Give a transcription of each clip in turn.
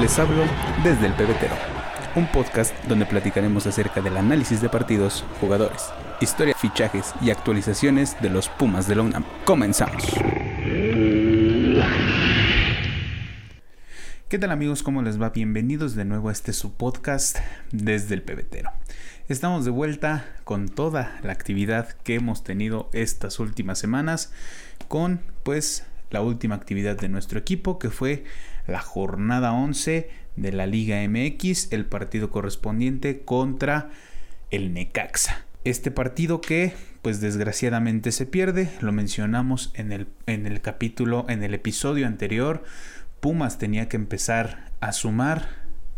Les hablo desde el pebetero, un podcast donde platicaremos acerca del análisis de partidos, jugadores, historia, fichajes y actualizaciones de los Pumas de la UNAM. Comenzamos. ¿Qué tal amigos? ¿Cómo les va? Bienvenidos de nuevo a este su podcast desde el pebetero. Estamos de vuelta con toda la actividad que hemos tenido estas últimas semanas con pues la última actividad de nuestro equipo que fue la jornada 11 de la Liga MX, el partido correspondiente contra el Necaxa. Este partido que pues desgraciadamente se pierde, lo mencionamos en el, en el capítulo, en el episodio anterior, Pumas tenía que empezar a sumar,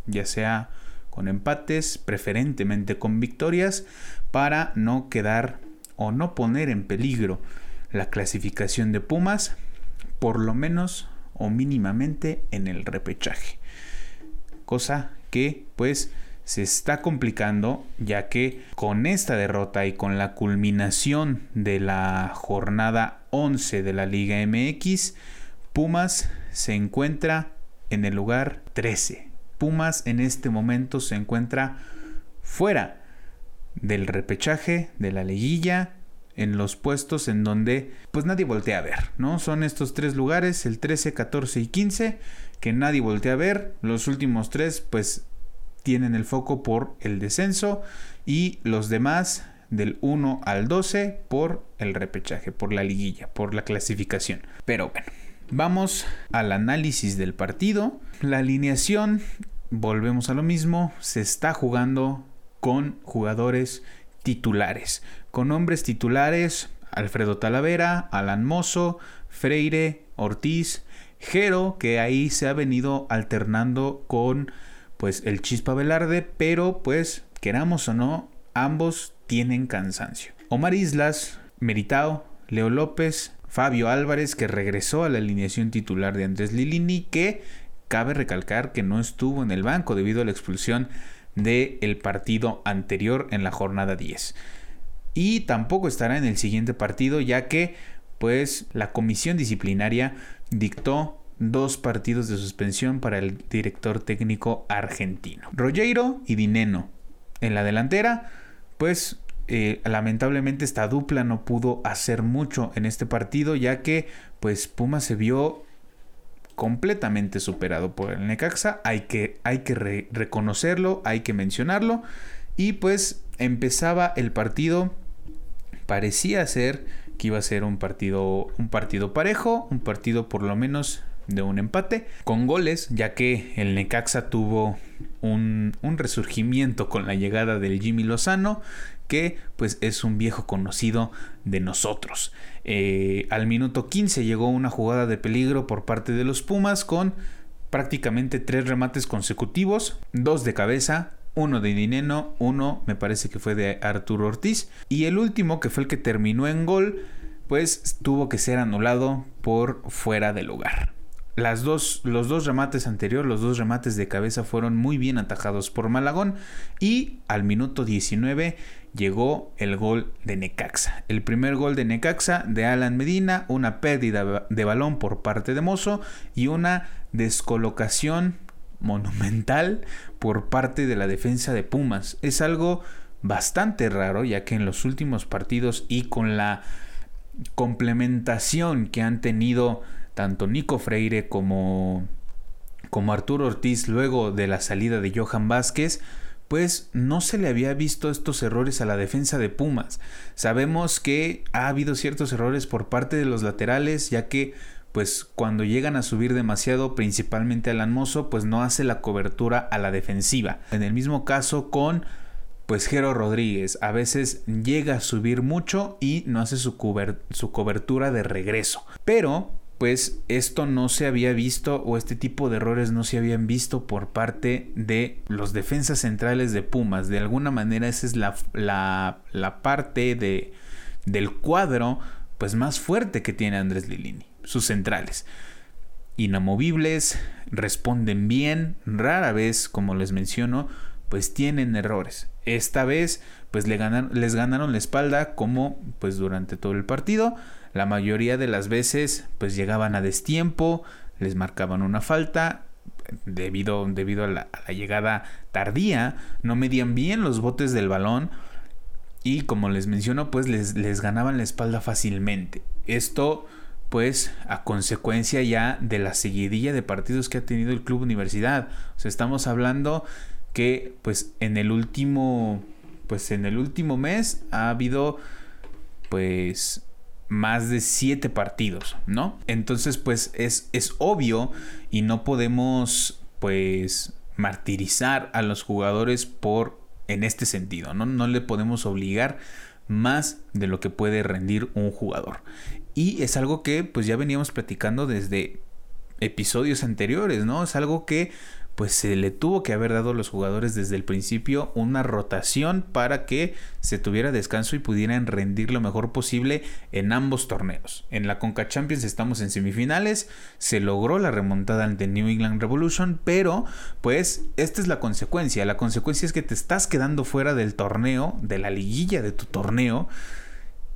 ya sea con empates, preferentemente con victorias, para no quedar o no poner en peligro la clasificación de Pumas, por lo menos mínimamente en el repechaje. Cosa que pues se está complicando ya que con esta derrota y con la culminación de la jornada 11 de la Liga MX, Pumas se encuentra en el lugar 13. Pumas en este momento se encuentra fuera del repechaje, de la liguilla, en los puestos en donde pues nadie voltea a ver, ¿no? Son estos tres lugares, el 13, 14 y 15, que nadie voltea a ver. Los últimos tres pues tienen el foco por el descenso y los demás del 1 al 12 por el repechaje, por la liguilla, por la clasificación. Pero bueno, Vamos al análisis del partido. La alineación, volvemos a lo mismo, se está jugando con jugadores titulares. Con hombres titulares, Alfredo Talavera, Alan Mozo, Freire, Ortiz, Jero, que ahí se ha venido alternando con pues el Chispa Velarde, pero pues queramos o no, ambos tienen cansancio. Omar Islas, Meritao, Leo López, Fabio Álvarez, que regresó a la alineación titular de Andrés Lilini, que cabe recalcar que no estuvo en el banco debido a la expulsión del partido anterior en la jornada 10. Y tampoco estará en el siguiente partido, ya que pues la comisión disciplinaria dictó dos partidos de suspensión para el director técnico argentino. Rogero y Dineno en la delantera, pues eh, lamentablemente esta dupla no pudo hacer mucho en este partido ya que pues Puma se vio completamente superado por el Necaxa hay que, hay que reconocerlo hay que mencionarlo y pues empezaba el partido parecía ser que iba a ser un partido un partido parejo un partido por lo menos de un empate con goles, ya que el Necaxa tuvo un, un, resurgimiento con la llegada del Jimmy Lozano que pues es un viejo conocido de nosotros. Eh, al minuto 15 llegó una jugada de peligro por parte de los Pumas con prácticamente tres remates consecutivos, dos de cabeza, uno de Dineno, uno me parece que fue de Arturo Ortiz y el último que fue el que terminó en gol pues tuvo que ser anulado por fuera de lugar. Las dos, los dos remates anteriores, los dos remates de cabeza fueron muy bien atajados por Malagón y al minuto 19 llegó el gol de Necaxa. El primer gol de Necaxa de Alan Medina, una pérdida de balón por parte de Mozo y una descolocación monumental por parte de la defensa de Pumas. Es algo bastante raro ya que en los últimos partidos y con la complementación que han tenido tanto Nico Freire como como Arturo Ortiz luego de la salida de Johan Vázquez, pues no se le había visto estos errores a la defensa de Pumas. Sabemos que ha habido ciertos errores por parte de los laterales, ya que pues cuando llegan a subir demasiado, principalmente al Mozo, pues no hace la cobertura a la defensiva. En el mismo caso con pues Jero Rodríguez, a veces llega a subir mucho y no hace su, su cobertura de regreso. Pero pues esto no se había visto o este tipo de errores no se habían visto por parte de los defensas centrales de Pumas. De alguna manera esa es la, la, parte de, del cuadro pues más fuerte que tiene Andrés Lilini, sus centrales. Inamovibles, responden bien, rara vez, como les menciono, pues tienen errores. Esta vez pues le les ganaron la espalda como pues durante todo el partido la mayoría de las veces pues llegaban a destiempo, les marcaban una falta, debido, debido a, la, llegada tardía, no medían bien los botes del balón y como les menciono, pues les, les ganaban la espalda fácilmente. Esto pues a consecuencia ya de la seguidilla de partidos que ha tenido el club universidad. O sea, estamos hablando que pues en el último pues en el último mes ha habido pues más de siete partidos, ¿no? Entonces, pues es, es obvio y no podemos, pues, martirizar a los jugadores por, en este sentido, ¿no? No le podemos obligar más de lo que puede rendir un jugador. Y es algo que, pues, ya veníamos platicando desde episodios anteriores, ¿no? Es algo que pues se le tuvo que haber dado a los jugadores desde el principio una rotación para que se tuviera descanso y pudieran rendir lo mejor posible en ambos torneos. En la Conca Champions estamos en semifinales, se logró la remontada ante New England Revolution, pero pues esta es la consecuencia. La consecuencia es que te estás quedando fuera del torneo, de la liguilla de tu torneo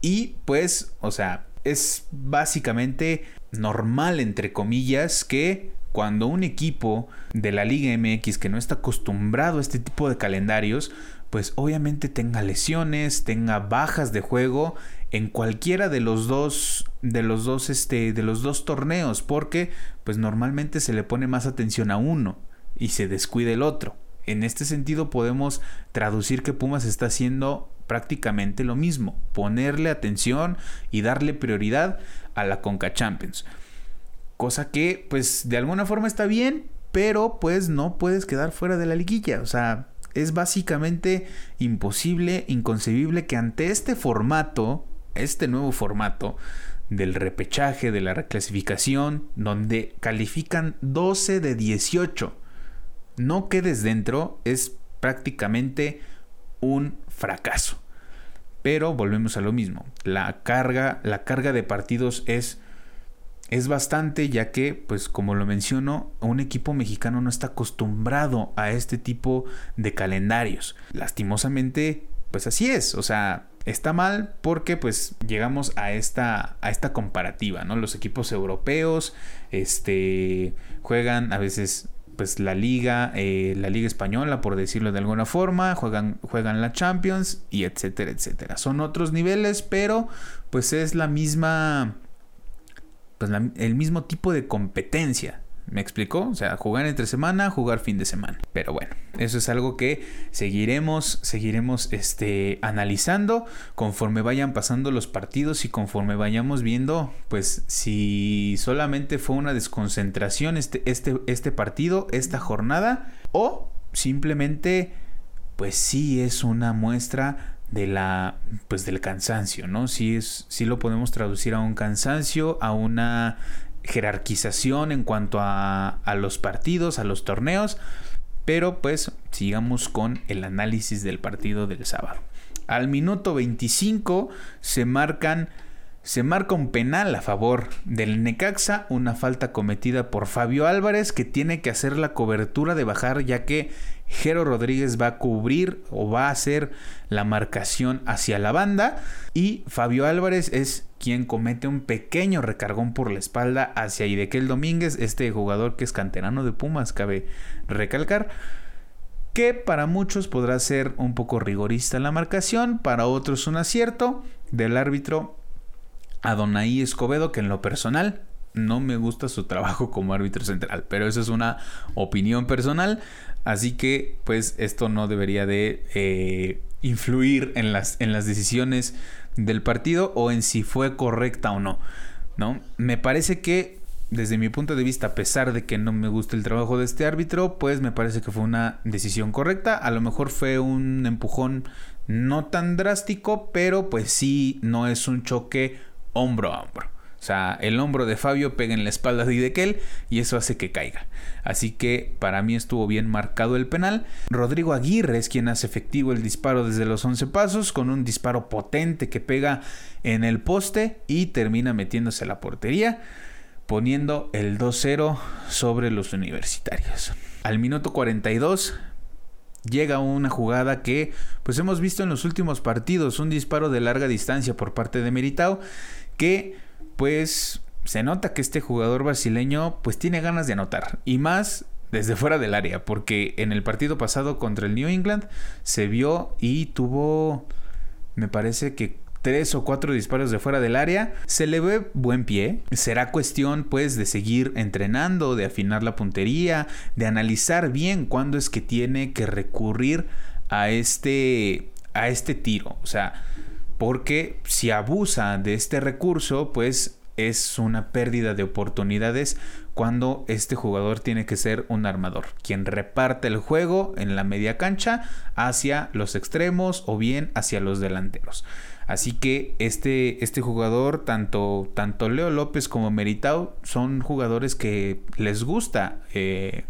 y pues, o sea, es básicamente normal entre comillas que cuando un equipo de la Liga MX que no está acostumbrado a este tipo de calendarios, pues obviamente tenga lesiones, tenga bajas de juego en cualquiera de los dos de los dos este de los dos torneos, porque pues normalmente se le pone más atención a uno y se descuida el otro. En este sentido podemos traducir que Pumas está haciendo prácticamente lo mismo, ponerle atención y darle prioridad a la Conca Champions. Cosa que, pues, de alguna forma está bien, pero pues no puedes quedar fuera de la liguilla. O sea, es básicamente imposible, inconcebible que ante este formato, este nuevo formato del repechaje, de la reclasificación, donde califican 12 de 18, no quedes dentro, es prácticamente un fracaso. Pero volvemos a lo mismo. La carga, la carga de partidos es es bastante ya que, pues como lo menciono, un equipo mexicano no está acostumbrado a este tipo de calendarios. Lastimosamente, pues así es, o sea, está mal porque pues llegamos a esta, a esta comparativa, ¿no? Los equipos europeos, este, juegan a veces pues la liga, eh, la liga española, por decirlo de alguna forma, juegan, juegan la Champions y etcétera, etcétera. Son otros niveles, pero pues es la misma pues el mismo tipo de competencia. ¿Me explicó? O sea, jugar entre semana, jugar fin de semana. Pero bueno, eso es algo que seguiremos, seguiremos este, analizando conforme vayan pasando los partidos y conforme vayamos viendo, pues si solamente fue una desconcentración este, este, este partido, esta jornada, o simplemente, pues sí es una muestra de la pues del cansancio, ¿no? Sí es sí lo podemos traducir a un cansancio, a una jerarquización en cuanto a, a los partidos, a los torneos, pero pues sigamos con el análisis del partido del sábado. Al minuto 25 se marcan se marca un penal a favor del Necaxa, una falta cometida por Fabio Álvarez que tiene que hacer la cobertura de bajar ya que Jero Rodríguez va a cubrir o va a hacer la marcación hacia la banda y Fabio Álvarez es quien comete un pequeño recargón por la espalda hacia Idequel Domínguez, este jugador que es canterano de Pumas, cabe recalcar que para muchos podrá ser un poco rigorista la marcación, para otros un acierto del árbitro Adonai Escobedo, que en lo personal no me gusta su trabajo como árbitro central, pero eso es una opinión personal, así que pues esto no debería de eh, influir en las, en las decisiones del partido o en si fue correcta o no, ¿no? Me parece que desde mi punto de vista, a pesar de que no me gusta el trabajo de este árbitro, pues me parece que fue una decisión correcta. A lo mejor fue un empujón no tan drástico, pero pues sí, no es un choque hombro a hombro. O sea, el hombro de Fabio pega en la espalda de Idequel y eso hace que caiga. Así que para mí estuvo bien marcado el penal. Rodrigo Aguirre es quien hace efectivo el disparo desde los 11 pasos con un disparo potente que pega en el poste y termina metiéndose a la portería, poniendo el 2-0 sobre los universitarios. Al minuto 42 llega una jugada que pues hemos visto en los últimos partidos, un disparo de larga distancia por parte de Meritao que pues se nota que este jugador brasileño pues tiene ganas de anotar y más desde fuera del área, porque en el partido pasado contra el New England se vio y tuvo, me parece que tres o cuatro disparos de fuera del área. Se le ve buen pie. Será cuestión pues de seguir entrenando, de afinar la puntería, de analizar bien cuándo es que tiene que recurrir a este a este tiro, o sea, porque si abusa de este recurso, pues es una pérdida de oportunidades cuando este jugador tiene que ser un armador, quien reparte el juego en la media cancha hacia los extremos o bien hacia los delanteros. Así que este, este jugador, tanto, tanto Leo López como Meritao, son jugadores que les gusta eh,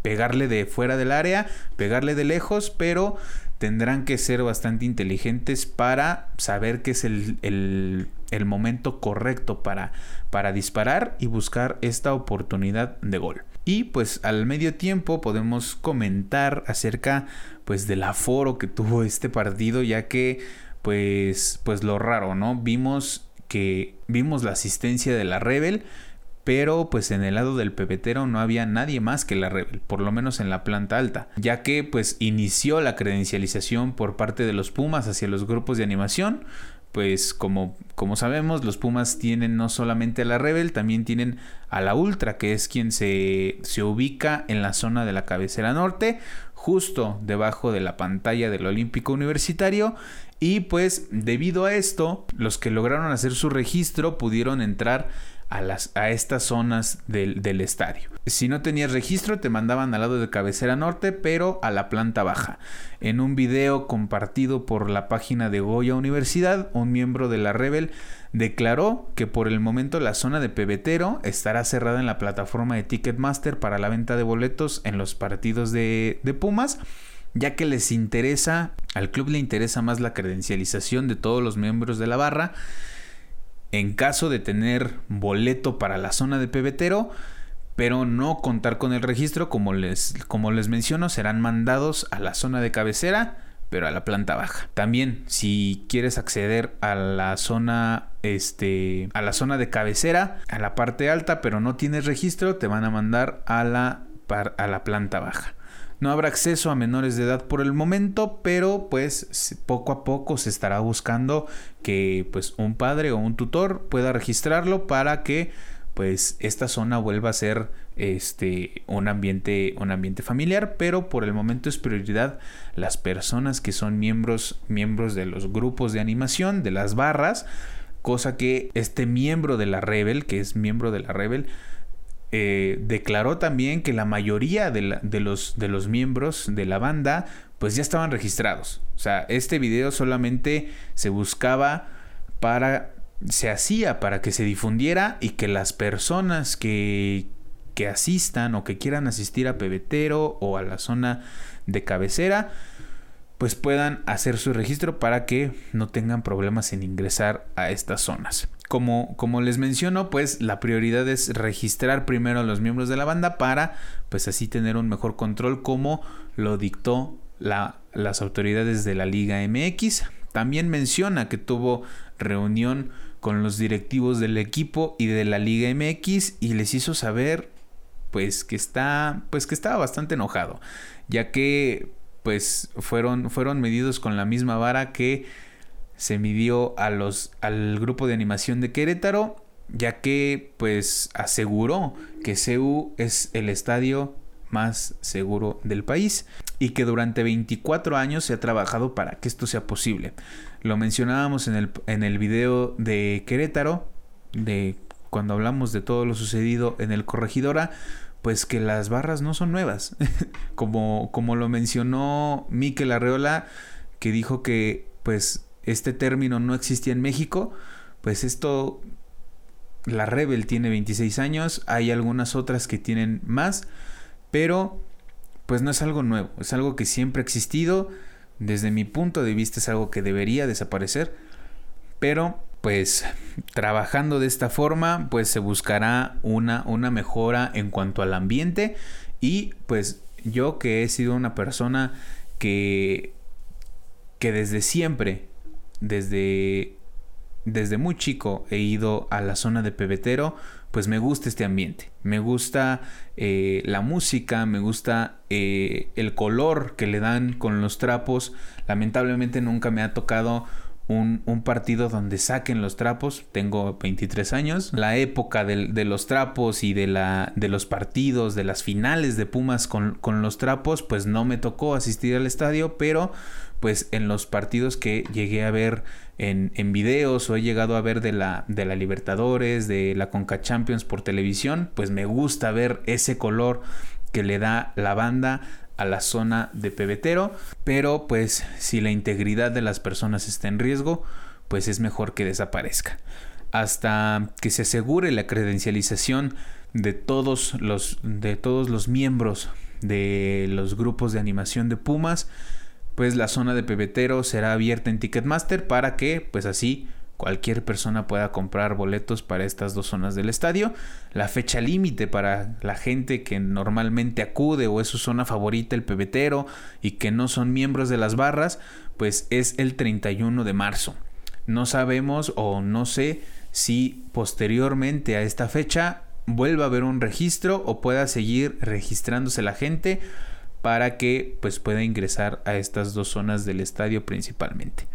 pegarle de fuera del área, pegarle de lejos, pero tendrán que ser bastante inteligentes para saber qué es el, momento correcto para, para disparar y buscar esta oportunidad de gol. Y pues al medio tiempo podemos comentar acerca pues del aforo que tuvo este partido ya que pues pues lo raro, ¿no? Vimos que vimos la asistencia de la Rebel pero pues en el lado del pepetero no había nadie más que la Rebel, por lo menos en la planta alta, ya que pues inició la credencialización por parte de los Pumas hacia los grupos de animación, pues como, como sabemos, los Pumas tienen no solamente a la Rebel, también tienen a la Ultra, que es quien se, se ubica en la zona de la cabecera norte, justo debajo de la pantalla del Olímpico Universitario. Y pues debido a esto, los que lograron hacer su registro pudieron entrar a, estas zonas del, del, estadio. Si no tenías registro, te mandaban al lado de cabecera norte, pero a la planta baja. En un video compartido por la página de Goya Universidad, un miembro de la Rebel declaró que por el momento la zona de pebetero estará cerrada en la plataforma de Ticketmaster para la venta de boletos en los partidos de, de Pumas ya que les interesa, al club le interesa más la credencialización de todos los miembros de la barra en caso de tener boleto para la zona de pebetero, pero no contar con el registro, como les, como les menciono, serán mandados a la zona de cabecera, pero a la planta baja. También, si quieres acceder a la zona, este, a la zona de cabecera, a la parte alta, pero no tienes registro, te van a mandar a la, a la planta baja. No habrá acceso a menores de edad por el momento, pero pues poco a poco se estará buscando que pues un padre o un tutor pueda registrarlo para que pues esta zona vuelva a ser este un ambiente un ambiente familiar pero por el momento es prioridad las personas que son miembros miembros de los grupos de animación de las barras cosa que este miembro de la rebel que es miembro de la rebel eh, declaró también que la mayoría de, los, los miembros de la banda pues ya estaban registrados. O sea, este video solamente se buscaba para, se hacía para que se difundiera y que las personas que, que asistan o que quieran asistir a Pebetero o a la zona de cabecera, pues puedan hacer su registro para que no tengan problemas en ingresar a estas zonas. Como, como les menciono, pues la prioridad es registrar primero a los miembros de la banda para pues así tener un mejor control como lo dictó la, las autoridades de la Liga MX. También menciona que tuvo reunión con los directivos del equipo y de la Liga MX y les hizo saber pues que está pues que estaba bastante enojado, ya que pues fueron fueron medidos con la misma vara que se midió a los, al grupo de animación de Querétaro, ya que pues aseguró que CU es el estadio más seguro del país y que durante 24 años se ha trabajado para que esto sea posible. Lo mencionábamos en el, en el video de Querétaro, de cuando hablamos de todo lo sucedido en el Corregidora, pues que las barras no son nuevas. como, como lo mencionó Miquel Arreola, que dijo que pues este término no existía en México, pues esto, la Rebel tiene 26 años, hay algunas otras que tienen más, pero pues no es algo nuevo, es algo que siempre ha existido, desde mi punto de vista es algo que debería desaparecer, pero pues trabajando de esta forma pues se buscará una, una mejora en cuanto al ambiente y pues yo que he sido una persona que que desde siempre desde, desde muy chico he ido a la zona de pebetero pues me gusta este ambiente, me gusta eh, la música, me gusta eh, el color que le dan con los trapos. Lamentablemente nunca me ha tocado un, partido donde saquen los trapos. Tengo 23 años. La época de, los trapos y de, los partidos, de las finales de Pumas con, los trapos, pues no me tocó asistir al estadio, pero pues en los partidos que llegué a ver en, en videos o he llegado a ver de la, de la Libertadores, de la Conca Champions por televisión, pues me gusta ver ese color que le da la banda a la zona de pebetero, pero pues si la integridad de las personas está en riesgo, pues es mejor que desaparezca. Hasta que se asegure la credencialización de todos los, de todos los miembros de los grupos de animación de Pumas, pues la zona de pebetero será abierta en Ticketmaster para que pues así cualquier persona pueda comprar boletos para estas dos zonas del estadio. La fecha límite para la gente que normalmente acude o es su zona favorita el pebetero y que no son miembros de las barras, pues es el 31 de marzo. No sabemos o no sé si posteriormente a esta fecha vuelva a haber un registro o pueda seguir registrándose la gente para que pues pueda ingresar a estas dos zonas del estadio principalmente.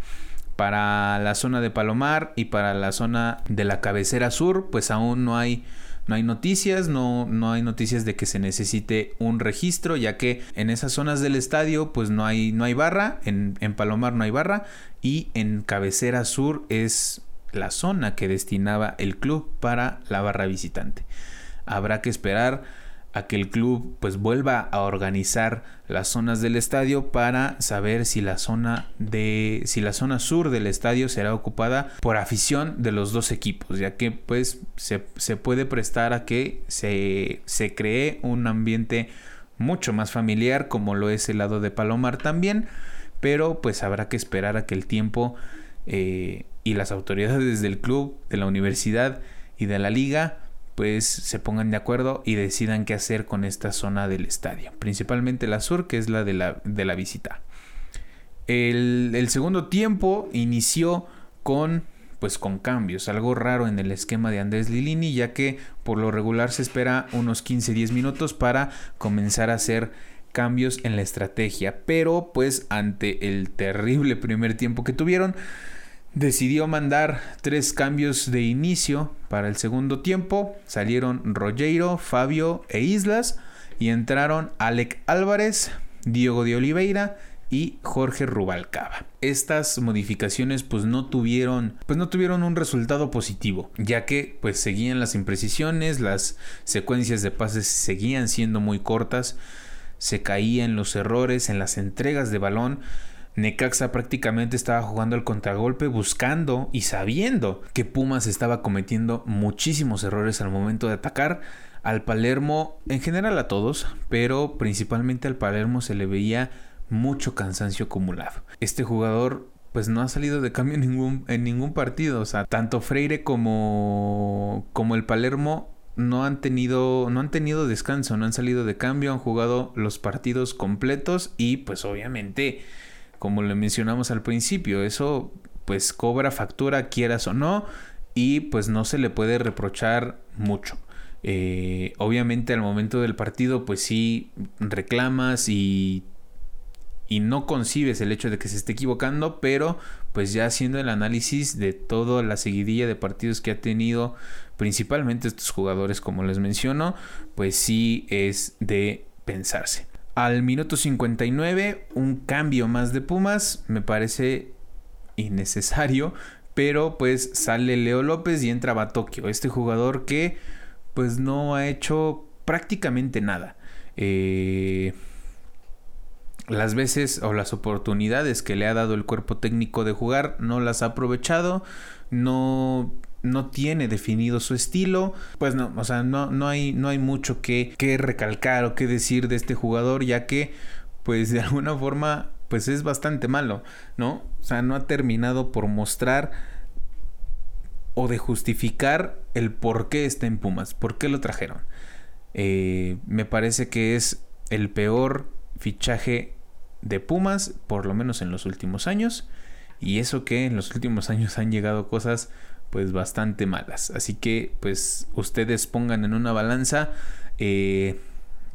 Para la zona de Palomar y para la zona de la cabecera sur, pues aún no hay no hay noticias, no, no hay noticias de que se necesite un registro, ya que en esas zonas del estadio pues no hay, no hay barra, en, en Palomar no hay barra y en cabecera sur es la zona que destinaba el club para la barra visitante. Habrá que esperar a que el club pues vuelva a organizar las zonas del estadio para saber si la zona de si la zona sur del estadio será ocupada por afición de los dos equipos ya que pues se, puede prestar a que se, se cree un ambiente mucho más familiar como lo es el lado de Palomar también pero pues habrá que esperar a que el tiempo eh, y las autoridades del club de la universidad y de la liga pues se pongan de acuerdo y decidan qué hacer con esta zona del estadio, principalmente la sur, que es la de la, de la visita. El, segundo tiempo inició con pues con cambios, algo raro en el esquema de Andrés Lilini, ya que por lo regular se espera unos 15-10 minutos para comenzar a hacer cambios en la estrategia, pero pues ante el terrible primer tiempo que tuvieron, decidió mandar tres cambios de inicio para el segundo tiempo. Salieron Rogero, Fabio e Islas y entraron Alec Álvarez, Diego de Oliveira y Jorge Rubalcaba. Estas modificaciones pues no tuvieron pues no tuvieron un resultado positivo, ya que pues seguían las imprecisiones, las secuencias de pases seguían siendo muy cortas, se caían los errores en las entregas de balón Necaxa prácticamente estaba jugando el contragolpe buscando y sabiendo que Pumas estaba cometiendo muchísimos errores al momento de atacar. Al Palermo, en general a todos, pero principalmente al Palermo se le veía mucho cansancio acumulado. Este jugador pues no ha salido de cambio en ningún, en ningún partido. O sea, tanto Freire como, como el Palermo no han tenido no han tenido descanso, no han salido de cambio, han jugado los partidos completos y pues obviamente como le mencionamos al principio, eso pues cobra factura quieras o no y pues no se le puede reprochar mucho. Eh, obviamente al momento del partido pues sí reclamas y, y no concibes el hecho de que se esté equivocando, pero pues ya haciendo el análisis de toda la seguidilla de partidos que ha tenido principalmente estos jugadores como les menciono, pues sí es de pensarse. Al minuto 59, un cambio más de Pumas. Me parece innecesario. Pero pues sale Leo López y entra Batokio. Este jugador que pues no ha hecho prácticamente nada. Eh, las veces o las oportunidades que le ha dado el cuerpo técnico de jugar no las ha aprovechado. No no tiene definido su estilo, pues no, o sea, no, no, hay, no hay mucho que, que recalcar o que decir de este jugador, ya que, pues de alguna forma, pues es bastante malo, ¿no? O sea, no ha terminado por mostrar o de justificar el por qué está en Pumas, por qué lo trajeron. Eh, me parece que es el peor fichaje de Pumas, por lo menos en los últimos años. Y eso que en los últimos años han llegado cosas pues bastante malas. Así que pues ustedes pongan en una balanza eh,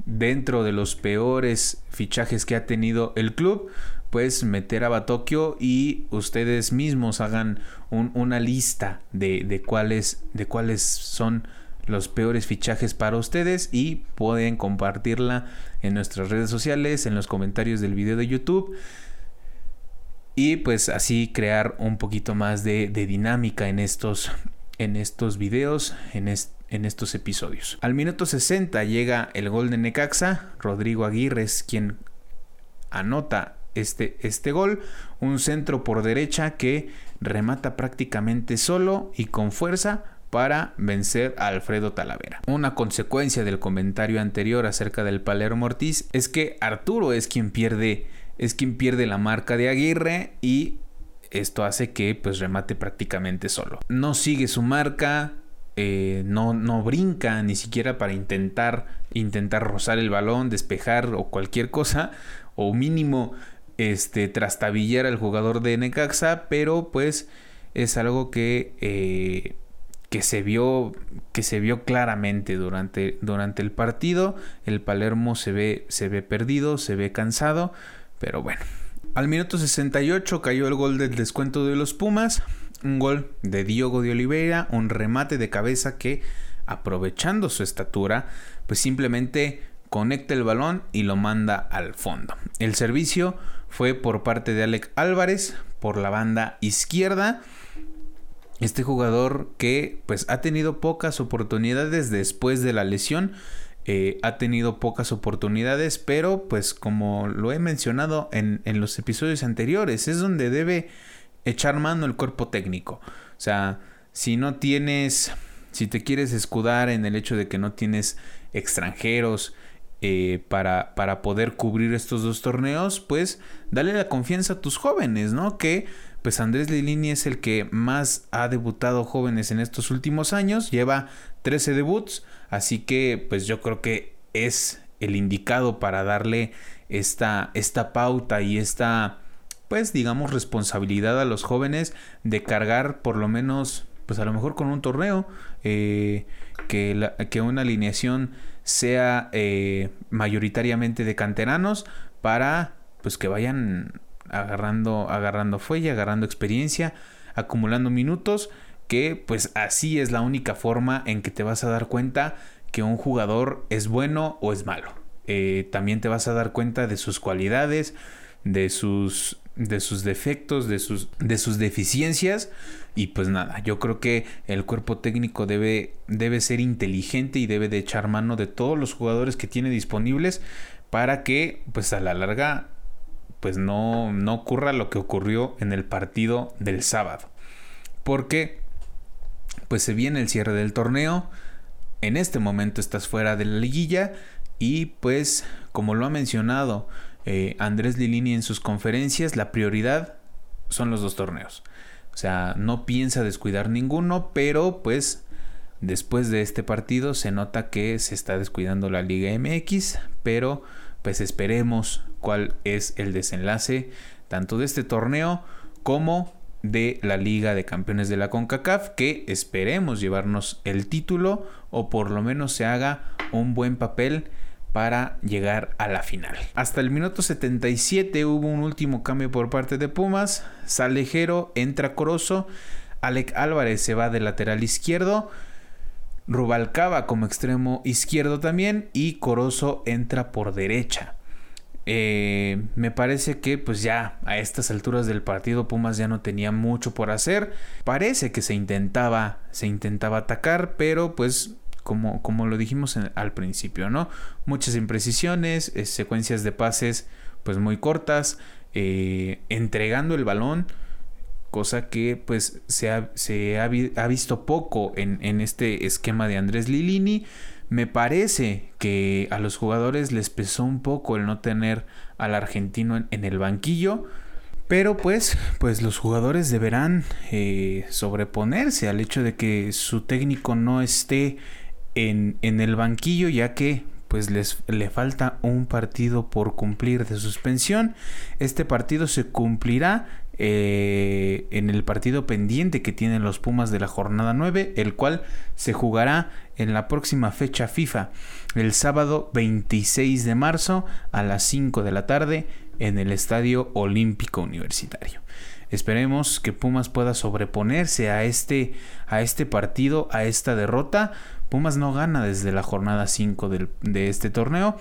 dentro de los peores fichajes que ha tenido el club, pues meter a Batokio y ustedes mismos hagan una lista de, de, cuáles, de cuáles son los peores fichajes para ustedes y pueden compartirla en nuestras redes sociales, en los comentarios del video de YouTube y pues así crear un poquito más de, dinámica en estos, en estos videos, en, en, estos episodios. Al minuto 60 llega el gol de Necaxa, Rodrigo Aguirre es quien anota este, este gol, un centro por derecha que remata prácticamente solo y con fuerza para vencer a Alfredo Talavera. Una consecuencia del comentario anterior acerca del Palermo Ortiz es que Arturo es quien pierde es quien pierde la marca de Aguirre y esto hace que pues remate prácticamente solo. No sigue su marca, eh, no, no brinca ni siquiera para intentar, intentar rozar el balón, despejar o cualquier cosa, o mínimo este, trastabillar al jugador de Necaxa, pero pues es algo que, eh, que, se, vio, que se vio claramente durante, durante el partido. El Palermo se ve, se ve perdido, se ve cansado pero bueno. Al minuto 68 cayó el gol del descuento de los Pumas. Un gol de Diogo de Oliveira. Un remate de cabeza que, aprovechando su estatura, pues simplemente conecta el balón y lo manda al fondo. El servicio fue por parte de Alec Álvarez por la banda izquierda. Este jugador que pues ha tenido pocas oportunidades después de la lesión eh, ha tenido pocas oportunidades, pero pues como lo he mencionado en, en, los episodios anteriores, es donde debe echar mano el cuerpo técnico. O sea, si no tienes, si te quieres escudar en el hecho de que no tienes extranjeros eh, para, para poder cubrir estos dos torneos, pues dale la confianza a tus jóvenes, ¿no? Que pues Andrés Lilini es el que más ha debutado jóvenes en estos últimos años, lleva 13 debuts, así que pues yo creo que es el indicado para darle esta, esta pauta y esta pues digamos responsabilidad a los jóvenes de cargar por lo menos pues a lo mejor con un torneo eh, que, que una alineación sea eh, mayoritariamente de canteranos para pues que vayan agarrando, agarrando fuelle, agarrando experiencia, acumulando minutos, que pues así es la única forma en que te vas a dar cuenta que un jugador es bueno o es malo. Eh, también te vas a dar cuenta de sus cualidades, de sus, de sus defectos, de sus, de sus deficiencias. Y pues nada, yo creo que el cuerpo técnico debe, debe ser inteligente y debe de echar mano de todos los jugadores que tiene disponibles para que pues a la larga pues no, no ocurra lo que ocurrió en el partido del sábado. Porque pues se viene el cierre del torneo, en este momento estás fuera de la liguilla y pues como lo ha mencionado eh, Andrés Lilini en sus conferencias, la prioridad son los dos torneos. O sea, no piensa descuidar ninguno, pero pues después de este partido se nota que se está descuidando la Liga MX, pero pues esperemos cuál es el desenlace tanto de este torneo como de la Liga de Campeones de la CONCACAF, que esperemos llevarnos el título o por lo menos se haga un buen papel para llegar a la final. Hasta el minuto 77 hubo un último cambio por parte de Pumas, Salejero entra Corozo, Alec Álvarez se va de lateral izquierdo, Rubalcaba como extremo izquierdo también y Corozo entra por derecha. Eh, me parece que pues ya a estas alturas del partido Pumas ya no tenía mucho por hacer. Parece que se intentaba, se intentaba atacar, pero pues como, como lo dijimos al principio, ¿no? Muchas imprecisiones, eh, secuencias de pases pues muy cortas, eh, entregando el balón cosa que pues se ha, se ha, visto poco en, en, este esquema de Andrés Lilini. Me parece que a los jugadores les pesó un poco el no tener al argentino en, el banquillo. Pero pues, pues los jugadores deberán eh, sobreponerse al hecho de que su técnico no esté en, en el banquillo, ya que pues les le falta un partido por cumplir de suspensión. Este partido se cumplirá eh, en el partido pendiente que tienen los Pumas de la jornada 9, el cual se jugará en la próxima fecha FIFA, el sábado 26 de marzo a las 5 de la tarde en el Estadio Olímpico Universitario. Esperemos que Pumas pueda sobreponerse a este, a este partido, a esta derrota. Pumas no gana desde la jornada 5 de este torneo.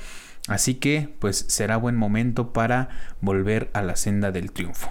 Así que pues será buen momento para volver a la senda del triunfo.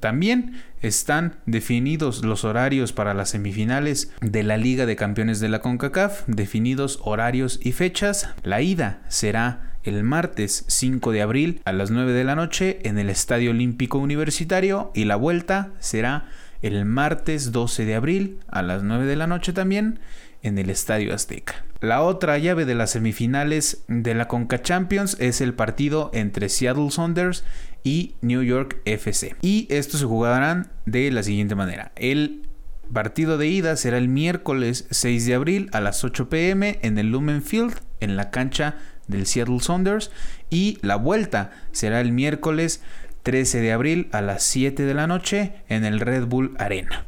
También están definidos los horarios para las semifinales de la Liga de Campeones de la CONCACAF, definidos horarios y fechas. La ida será el martes 5 de abril a las 9 de la noche en el Estadio Olímpico Universitario y la vuelta será el martes 12 de abril a las 9 de la noche también en el Estadio Azteca. La otra llave de las semifinales de la Conca Champions es el partido entre Seattle Saunders y New York FC. Y estos se jugarán de la siguiente manera. El partido de ida será el miércoles 6 de abril a las 8 pm en el Lumen Field, en la cancha del Seattle Saunders. Y la vuelta será el miércoles 13 de abril a las 7 de la noche en el Red Bull Arena.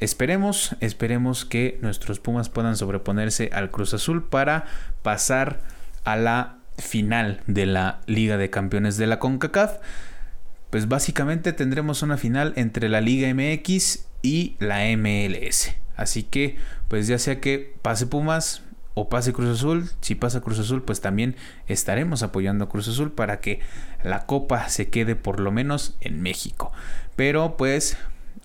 Esperemos, esperemos que nuestros Pumas puedan sobreponerse al Cruz Azul para pasar a la final de la Liga de Campeones de la CONCACAF. Pues básicamente tendremos una final entre la Liga MX y la MLS. Así que, pues ya sea que pase Pumas, o pase Cruz Azul. Si pasa Cruz Azul, pues también estaremos apoyando a Cruz Azul para que la copa se quede por lo menos en México. Pero pues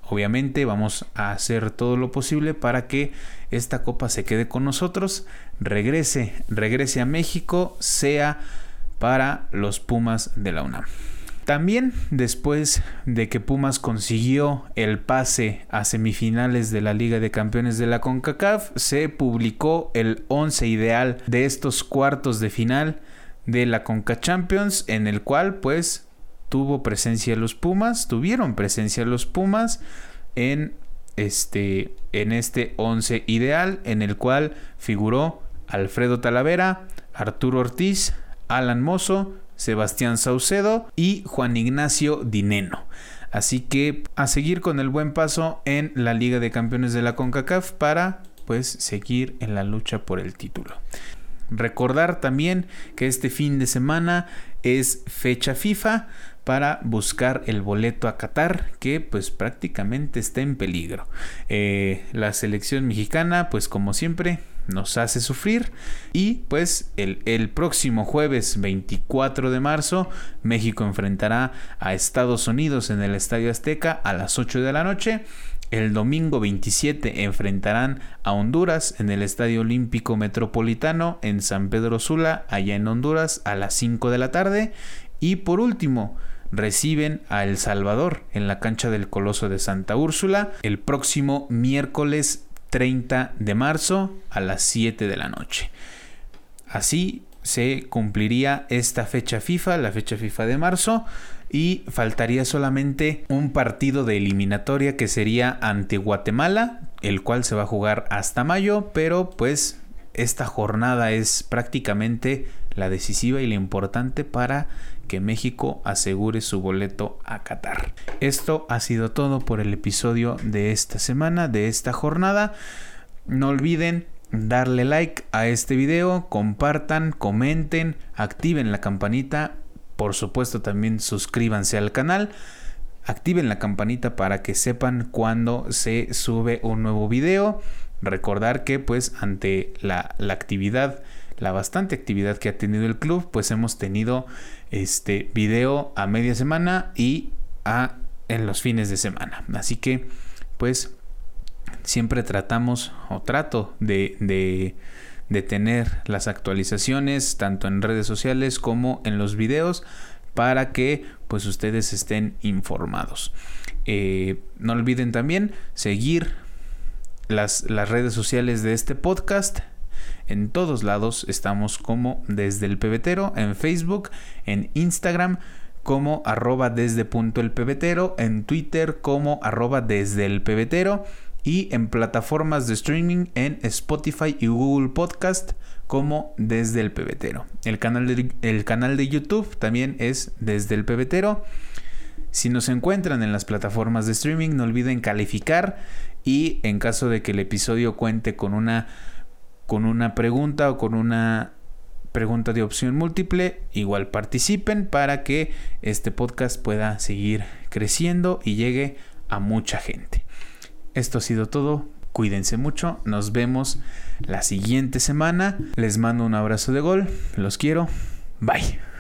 obviamente vamos a hacer todo lo posible para que esta copa se quede con nosotros, regrese, regrese a México, sea para los Pumas de la UNAM. También después de que Pumas consiguió el pase a semifinales de la Liga de Campeones de la CONCACAF, se publicó el 11 ideal de estos cuartos de final de la CONCA Champions, en el cual pues tuvo presencia los Pumas, tuvieron presencia los Pumas en este en este 11 ideal en el cual figuró Alfredo Talavera, Arturo Ortiz, Alan Mozo, Sebastián Saucedo y Juan Ignacio Dineno. Así que a seguir con el buen paso en la Liga de Campeones de la CONCACAF para pues seguir en la lucha por el título. Recordar también que este fin de semana es fecha FIFA para buscar el boleto a Qatar que pues prácticamente está en peligro. Eh, la selección mexicana pues como siempre nos hace sufrir. Y pues el, el, próximo jueves 24 de marzo, México enfrentará a Estados Unidos en el Estadio Azteca a las 8 de la noche. El domingo 27 enfrentarán a Honduras en el Estadio Olímpico Metropolitano en San Pedro Sula, allá en Honduras, a las 5 de la tarde. Y por último, reciben a El Salvador en la cancha del Coloso de Santa Úrsula el próximo miércoles 30 de marzo a las 7 de la noche. Así se cumpliría esta fecha FIFA, la fecha FIFA de marzo, y faltaría solamente un partido de eliminatoria que sería ante Guatemala, el cual se va a jugar hasta mayo, pero pues esta jornada es prácticamente la decisiva y la importante para que México asegure su boleto a Qatar. Esto ha sido todo por el episodio de esta semana, de esta jornada. No olviden darle like a este video, compartan, comenten, activen la campanita, por supuesto también suscríbanse al canal. Activen la campanita para que sepan cuando se sube un nuevo video. Recordar que pues ante la, la actividad la bastante actividad que ha tenido el club, pues hemos tenido este video a media semana y a en los fines de semana. Así que, pues, siempre tratamos o trato de, de, tener las actualizaciones tanto en redes sociales como en los videos para que pues ustedes estén informados. Eh, no olviden también seguir las, las redes sociales de este podcast en todos lados estamos como desde el pebetero, en Facebook, en Instagram como arroba desde punto el pebetero, en Twitter como arroba desde el pebetero y en plataformas de streaming en Spotify y Google Podcast como desde el pebetero. El canal de, el canal de YouTube también es desde el pebetero. Si nos encuentran en las plataformas de streaming, no olviden calificar y en caso de que el episodio cuente con una con una pregunta o con una pregunta de opción múltiple, igual participen para que este podcast pueda seguir creciendo y llegue a mucha gente. Esto ha sido todo. Cuídense mucho. Nos vemos la siguiente semana. Les mando un abrazo de gol. Los quiero. Bye.